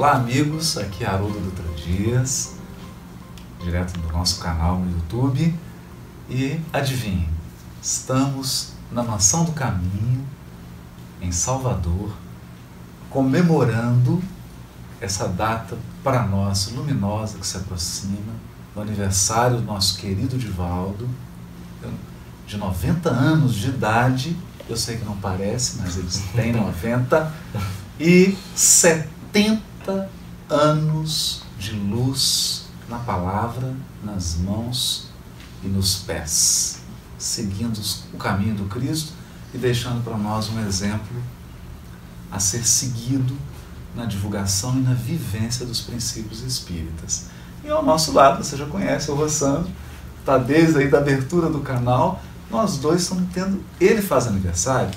Olá, amigos. Aqui é Haroldo Dutra Dias, direto do nosso canal no YouTube. E adivinhem, estamos na Mansão do Caminho, em Salvador, comemorando essa data para nós luminosa que se aproxima, do aniversário do nosso querido Divaldo, de 90 anos de idade. Eu sei que não parece, mas eles têm 90 e 70 anos de luz na palavra, nas mãos e nos pés, seguindo o caminho do Cristo e deixando para nós um exemplo a ser seguido na divulgação e na vivência dos princípios espíritas. E ao nosso lado, você já conhece o Rossandro, está desde aí da abertura do canal, nós dois estamos tendo, ele faz aniversário,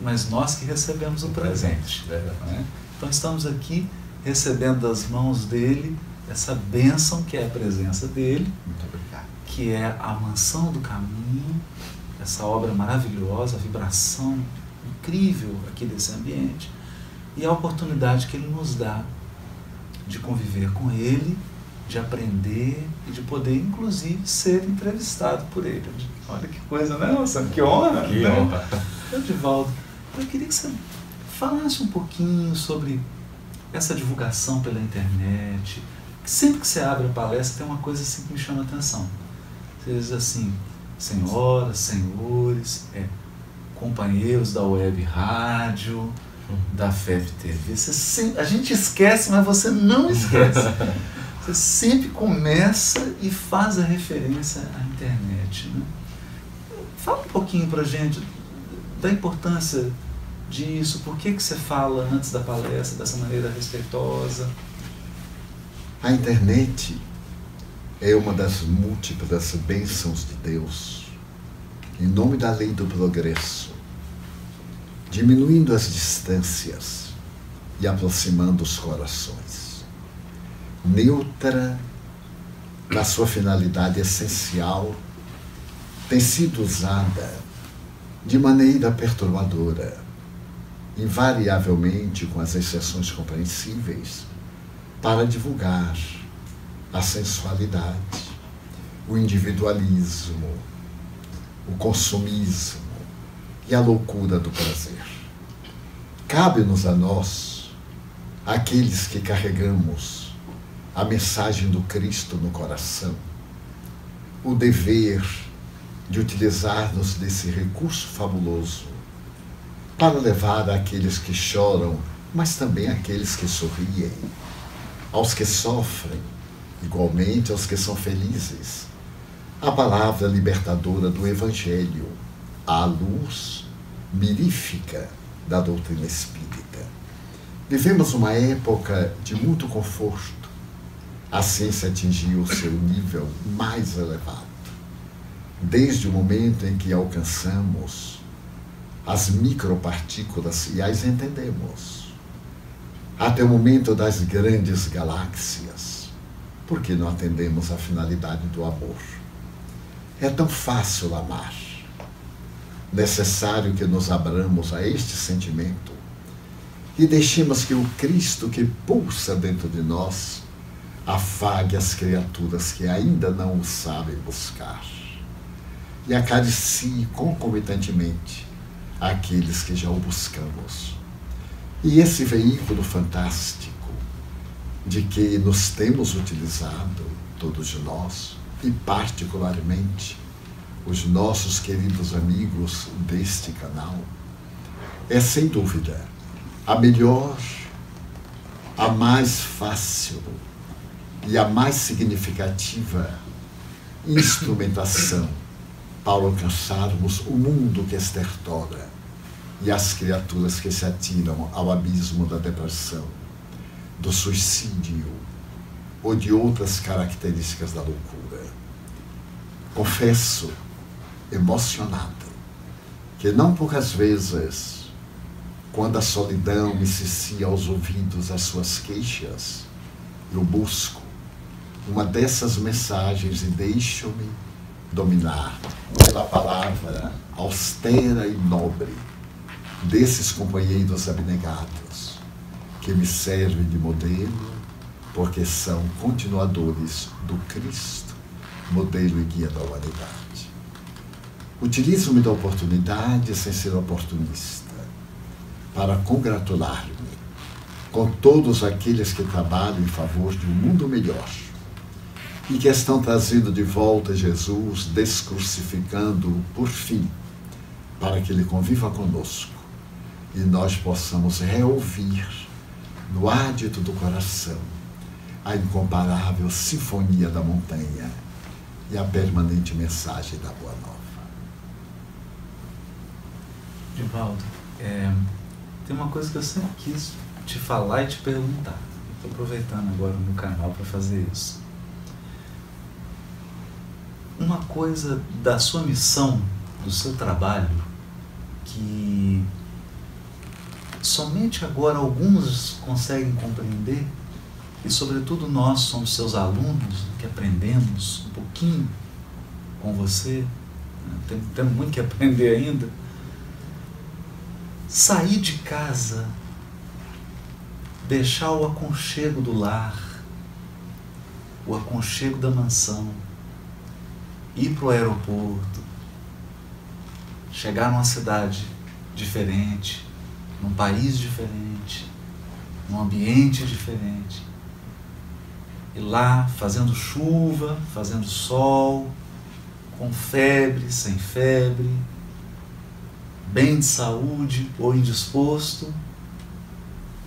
mas nós que recebemos o presente. Né? Então estamos aqui recebendo das mãos dele essa bênção que é a presença dele, que é a mansão do caminho, essa obra maravilhosa, a vibração incrível aqui desse ambiente e a oportunidade que ele nos dá de conviver com ele, de aprender e de poder, inclusive, ser entrevistado por ele. Olha que coisa, né, nossa? Que honra! Que né? honra! Edivaldo, eu queria que você falasse um pouquinho sobre essa divulgação pela internet. Sempre que você abre a palestra, tem uma coisa assim que me chama a atenção. Você diz assim, senhoras, senhores, é, companheiros da web rádio, da FEB TV. Você sempre, a gente esquece, mas você não esquece. Você sempre começa e faz a referência à internet. Né? Fala um pouquinho para gente da importância disso, por que, que você fala antes da palestra dessa maneira respeitosa? A internet é uma das múltiplas bênçãos de Deus, em nome da lei do progresso, diminuindo as distâncias e aproximando os corações. Neutra na sua finalidade essencial, tem sido usada de maneira perturbadora invariavelmente com as exceções compreensíveis, para divulgar a sensualidade, o individualismo, o consumismo e a loucura do prazer. Cabe-nos a nós, aqueles que carregamos a mensagem do Cristo no coração, o dever de utilizar-nos desse recurso fabuloso para levar àqueles que choram, mas também àqueles que sorriem, aos que sofrem, igualmente aos que são felizes. A palavra libertadora do Evangelho, a luz mirífica da doutrina espírita. Vivemos uma época de muito conforto. A ciência atingiu o seu nível mais elevado. Desde o momento em que alcançamos as micropartículas e as entendemos. Até o momento das grandes galáxias, porque não atendemos a finalidade do amor. É tão fácil amar. Necessário que nos abramos a este sentimento e deixemos que o Cristo que pulsa dentro de nós afague as criaturas que ainda não o sabem buscar e acaricie concomitantemente àqueles que já o buscamos. E esse veículo fantástico de que nos temos utilizado, todos nós, e particularmente os nossos queridos amigos deste canal, é sem dúvida a melhor, a mais fácil e a mais significativa instrumentação para alcançarmos o mundo que estertora e as criaturas que se atiram ao abismo da depressão, do suicídio ou de outras características da loucura. Confesso, emocionado, que não poucas vezes, quando a solidão me cicia aos ouvidos as suas queixas, eu busco uma dessas mensagens e deixo-me dominar pela palavra austera e nobre desses companheiros abnegados, que me servem de modelo, porque são continuadores do Cristo, modelo e guia da humanidade. Utilizo-me da oportunidade sem ser oportunista, para congratular-me com todos aqueles que trabalham em favor de um mundo melhor e que estão trazendo de volta Jesus, descrucificando-o por fim, para que ele conviva conosco e nós possamos reouvir no ádito do coração a incomparável sinfonia da montanha e a permanente mensagem da Boa Nova. Divaldo, é, tem uma coisa que eu sempre quis te falar e te perguntar. Estou aproveitando agora no canal para fazer isso. Uma coisa da sua missão, do seu trabalho, que somente agora alguns conseguem compreender e, sobretudo, nós somos seus alunos, que aprendemos um pouquinho com você, né? temos muito que aprender ainda. Sair de casa, deixar o aconchego do lar, o aconchego da mansão, ir para o aeroporto, chegar numa cidade diferente, num país diferente, num ambiente diferente. E lá fazendo chuva, fazendo sol, com febre, sem febre, bem de saúde ou indisposto,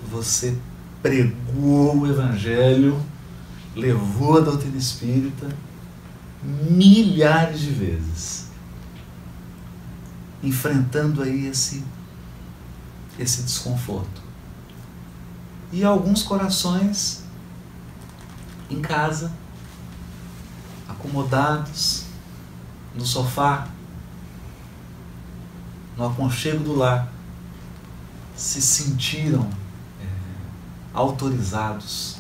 você pregou o Evangelho, levou a doutrina espírita milhares de vezes, enfrentando aí esse, esse desconforto. E alguns corações em casa, acomodados no sofá, no aconchego do lar, se sentiram é, autorizados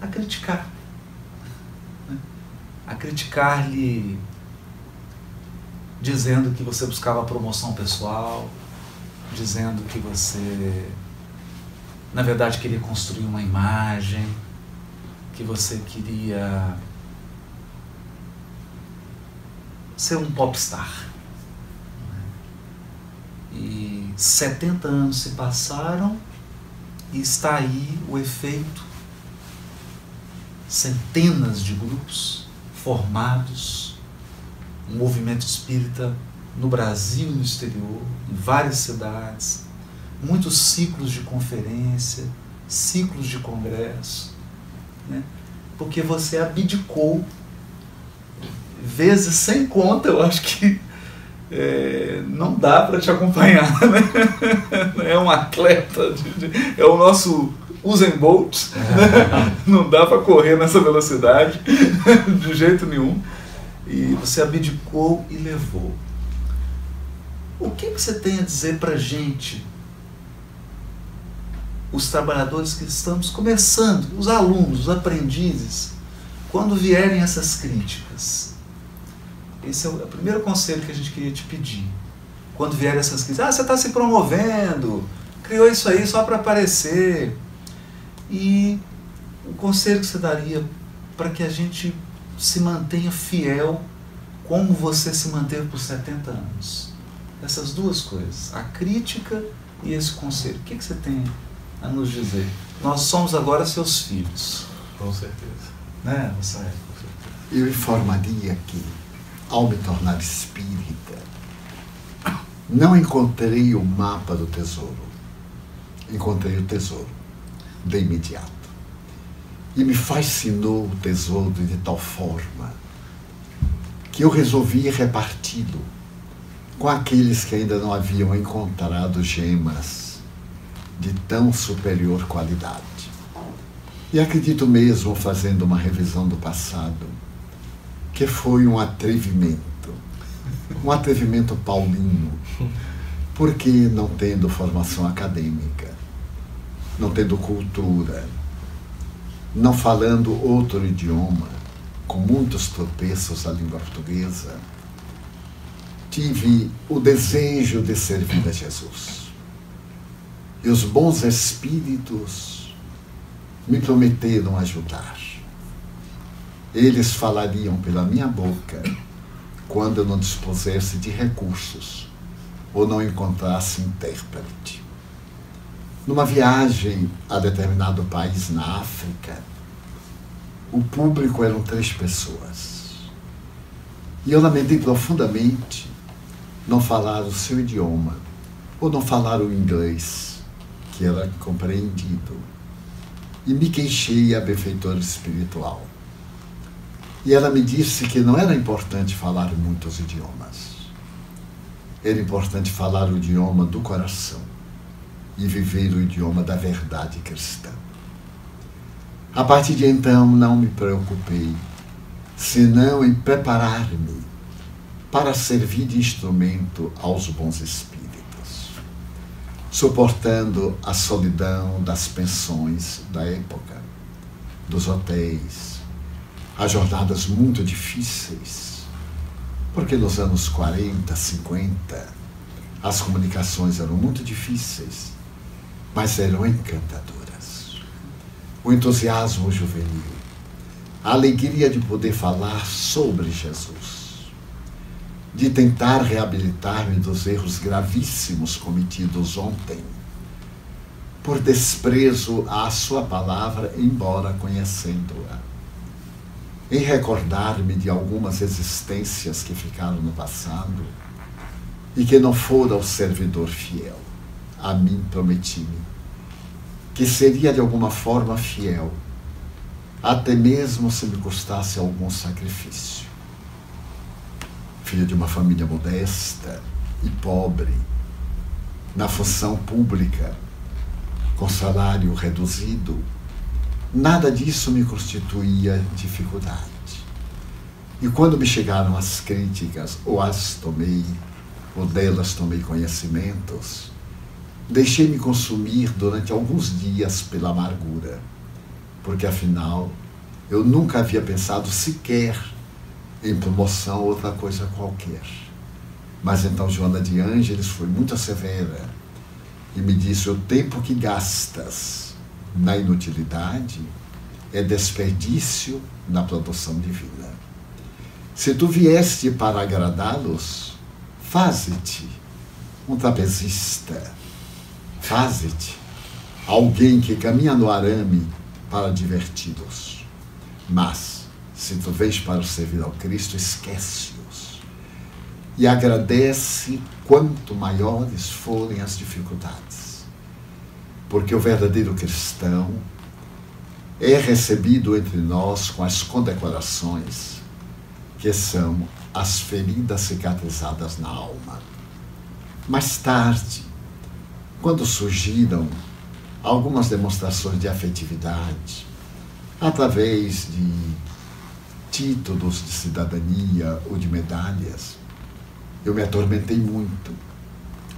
a criticar, né? a criticar-lhe dizendo que você buscava promoção pessoal, dizendo que você, na verdade, queria construir uma imagem que você queria ser um popstar. E 70 anos se passaram e está aí o efeito. Centenas de grupos formados, um movimento espírita no Brasil e no exterior, em várias cidades, muitos ciclos de conferência, ciclos de congresso, né? porque você abdicou vezes sem conta, eu acho que é, não dá para te acompanhar. Né? É um atleta, de, de, é o nosso Usain Bolt, né? não dá para correr nessa velocidade de jeito nenhum. E você abdicou e levou. O que, que você tem a dizer para gente os trabalhadores que estamos começando, os alunos, os aprendizes, quando vierem essas críticas. Esse é o, primeiro conselho que a gente queria te pedir. Quando vierem essas críticas, ah, você está se promovendo, criou isso aí só para aparecer. E o conselho que você daria para que a gente se mantenha fiel como você se manteve por 70 anos? Essas duas coisas, a crítica e esse conselho. O que, que você tem a nos dizer. Nós somos agora seus filhos. Com certeza. Né, Rafael? Eu informaria que, ao me tornar espírita, não encontrei o mapa do tesouro. Encontrei o tesouro, de imediato. E me fascinou o tesouro de tal forma que eu resolvi reparti-lo com aqueles que ainda não haviam encontrado gemas de tão superior qualidade. E acredito mesmo, fazendo uma revisão do passado, que foi um atrevimento, um atrevimento paulino, porque não tendo formação acadêmica, não tendo cultura, não falando outro idioma, com muitos tropeços da língua portuguesa, tive o desejo de servir a Jesus E os bons espíritos me prometeram ajudar. Eles falariam pela minha boca quando eu não dispusesse de recursos ou não encontrasse intérprete. Numa viagem a determinado país na África, o público eram três pessoas. E eu lamentei profundamente não falar o seu idioma ou não falar o inglês, que era compreendido. E me queixei à benfeitora espiritual. E ela me disse que não era importante falar muitos idiomas. Era importante falar o idioma do coração e viver o idioma da verdade cristã. A partir de então, não me preocupei, senão em preparar-me para servir de instrumento aos bons espíritos, suportando a solidão das pensões da época, dos hotéis, a jornadas muito difíceis, porque nos anos 40, 50, as comunicações eram muito difíceis, mas eram encantadoras. O entusiasmo juvenil, a alegria de poder falar sobre Jesus, de tentar reabilitar-me dos erros gravíssimos cometidos ontem, por desprezo à Sua palavra, embora conhecendo-a em recordar-me de algumas existências que ficaram no passado e que não fora o servidor fiel. A mim prometi-me que seria de alguma forma fiel, até mesmo se me custasse algum sacrifício. Filho de uma família modesta e pobre, na função pública, com salário reduzido, Nada disso me constituía dificuldade. E quando me chegaram as críticas, ou as tomei, ou delas tomei conhecimentos, deixei-me consumir durante alguns dias pela amargura, porque afinal eu nunca havia pensado sequer em promoção ou outra coisa qualquer. Mas então Joana de Ângeles foi muito severa e me disse: o tempo que gastas na inutilidade é desperdício na produção divina. Se tu vieste para agradá-los, faze-te um trapezista, faze-te alguém que caminha no arame para diverti-los. Mas, se tu vens para servir ao Cristo, esquece-os e agradece quanto maiores forem as dificuldades porque o verdadeiro cristão é recebido entre nós com as condecorações que são as feridas cicatrizadas na alma. Mais tarde, quando surgiram algumas demonstrações de afetividade, através de títulos de cidadania ou de medalhas, eu me atormentei muito.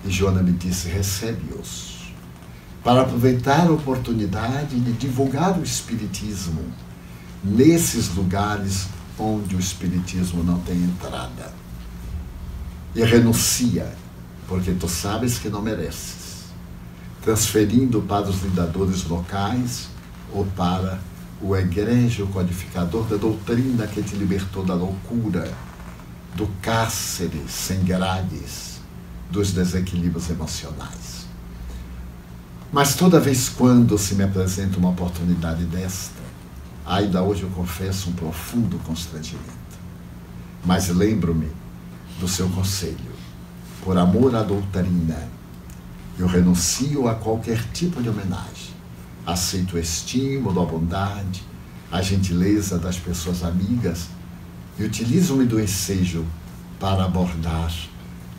E Joana me disse: recebe-os para aproveitar a oportunidade de divulgar o Espiritismo nesses lugares onde o Espiritismo não tem entrada. E renuncia, porque tu sabes que não mereces, transferindo para os lidadores locais ou para o egrégio codificador da doutrina que te libertou da loucura, do cárcere sem grades, dos desequilíbrios emocionais. Mas toda vez quando se me apresenta uma oportunidade desta, ainda hoje eu confesso um profundo constrangimento. Mas lembro-me do seu conselho. Por amor à doutrina, eu renuncio a qualquer tipo de homenagem. Aceito o estímulo, a bondade, a gentileza das pessoas amigas e utilizo-me do ensejo para abordar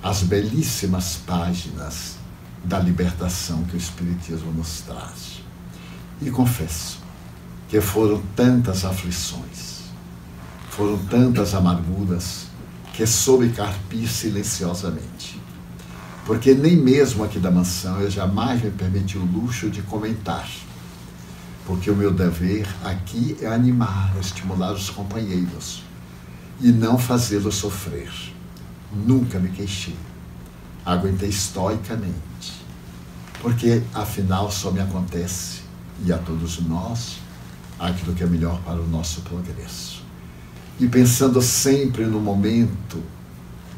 as belíssimas páginas da libertação que o Espiritismo nos traz. E confesso que foram tantas aflições, foram tantas amarguras que soube carpir silenciosamente. Porque nem mesmo aqui da mansão eu jamais me permiti o luxo de comentar. Porque o meu dever aqui é animar, estimular os companheiros e não fazê-los sofrer. Nunca me queixei. Aguentei estoicamente Porque afinal só me acontece, e a todos nós, aquilo que é melhor para o nosso progresso. E pensando sempre no momento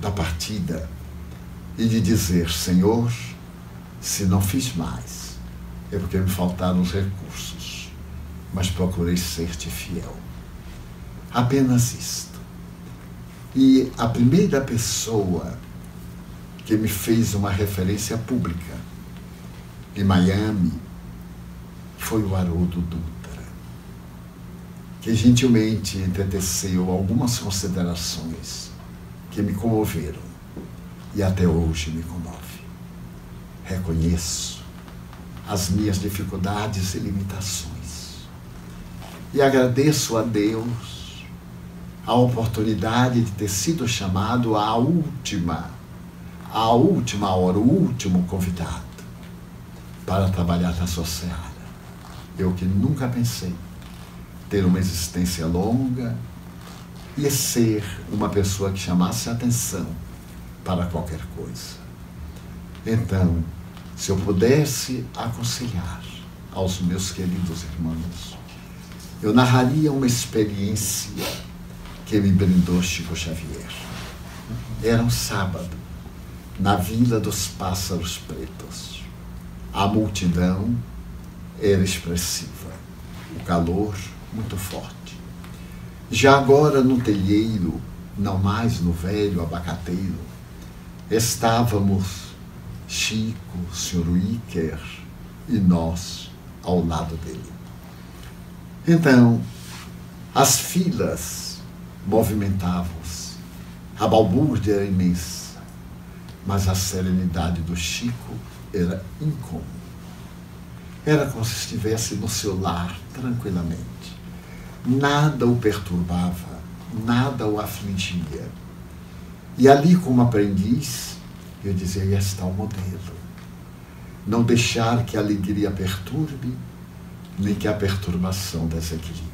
da partida e de dizer: Senhor, se não fiz mais, é porque me faltaram os recursos, mas procurei ser-te fiel. Apenas isto. E a primeira pessoa que me fez uma referência pública em Miami foi o Haroldo Dutra, que gentilmente entreteceu algumas considerações que me comoveram e até hoje me comove. Reconheço as minhas dificuldades e limitações e agradeço a Deus a oportunidade de ter sido chamado à última, à última hora, o último convidado para trabalhar na sua seara. Eu que nunca pensei ter uma existência longa e ser uma pessoa que chamasse atenção para qualquer coisa. Então, se eu pudesse aconselhar aos meus queridos irmãos, eu narraria uma experiência que me brindou Chico Xavier. Era um sábado, na Vila dos Pássaros Pretos. A multidão era expressiva, o calor muito forte. Já agora no telheiro, não mais no velho abacateiro, estávamos Chico, Sr. Iker e nós ao lado dele. Então, as filas movimentavam-se, a balbúrdia era imensa, mas a serenidade do Chico era incomum. Era como se estivesse no seu lar tranquilamente nada o perturbava, nada o afligia. E ali, como aprendiz, eu dizia: está o modelo. Não deixar que a alegria perturbe, nem que a perturbação desequilibre.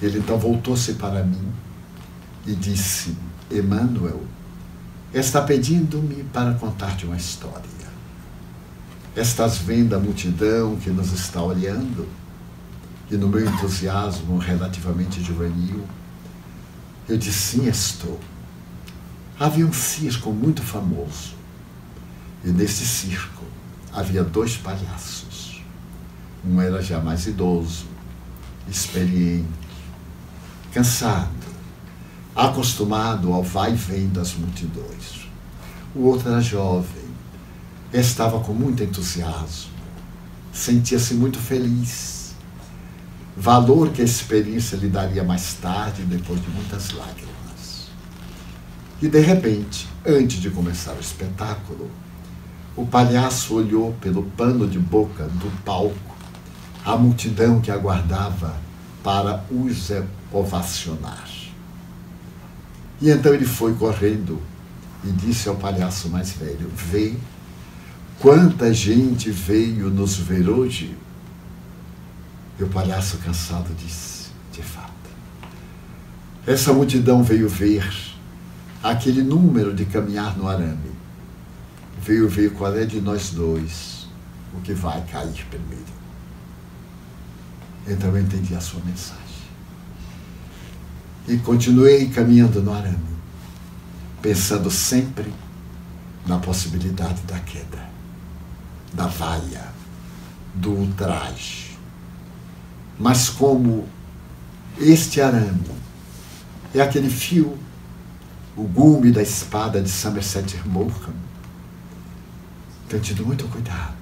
Ele então voltou-se para mim e disse: Emmanuel, está pedindo-me para contar-te uma história. Estás vendo a multidão que nos está olhando? e no meu entusiasmo relativamente juvenil, eu disse: sim, estou. Havia um circo muito famoso. E nesse circo havia dois palhaços. Um era já mais idoso, experiente, cansado, acostumado ao vai e vem das multidões. O outro era jovem, estava com muito entusiasmo, sentia-se muito feliz valor que a experiência lhe daria mais tarde, depois de muitas lágrimas. E de repente, antes de começar o espetáculo, o palhaço olhou pelo pano de boca do palco a multidão que aguardava para os ovacionar. E então ele foi correndo e disse ao palhaço mais velho: Vê quanta gente veio nos ver hoje e o palhaço cansado disse: De fato. Essa multidão veio ver aquele número de caminhar no arame. Veio ver qual é de nós dois o que vai cair primeiro. Então eu entendi a sua mensagem. E continuei caminhando no arame, pensando sempre na possibilidade da queda, da vaia, do ultraje mas como este arame é aquele fio, o gume da espada de Somerset Maugham, tenho tido muito cuidado.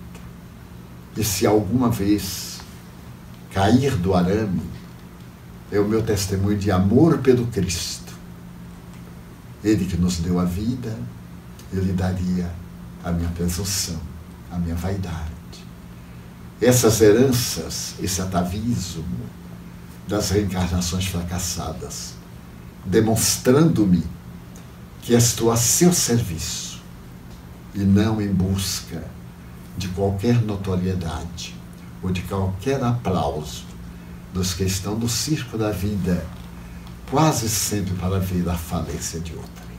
E se alguma vez cair do arame, é o meu testemunho de amor pelo Cristo. Ele que nos deu a vida, ele daria a minha presunção, a minha vaidade essas heranças, esse atavismo das reencarnações fracassadas, demonstrando-me que estou a seu serviço e não em busca de qualquer notoriedade ou de qualquer aplauso dos que estão no circo da vida, quase sempre para ver a falência de outrem.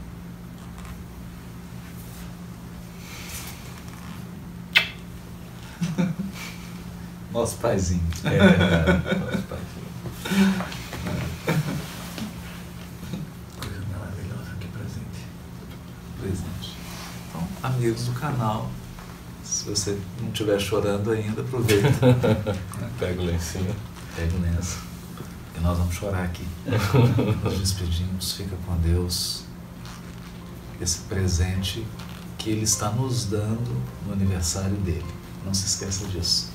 Nosso paizinho. É verdade, nosso paizinho. Coisa maravilhosa, que presente. Presente. Então, amigos do canal, se você não estiver chorando ainda, aproveita. Pega o lencinho. Pega o lenço. E nós vamos chorar aqui. Nos despedimos, fica com Deus. Esse presente que Ele está nos dando no aniversário dele. Não se esqueça disso.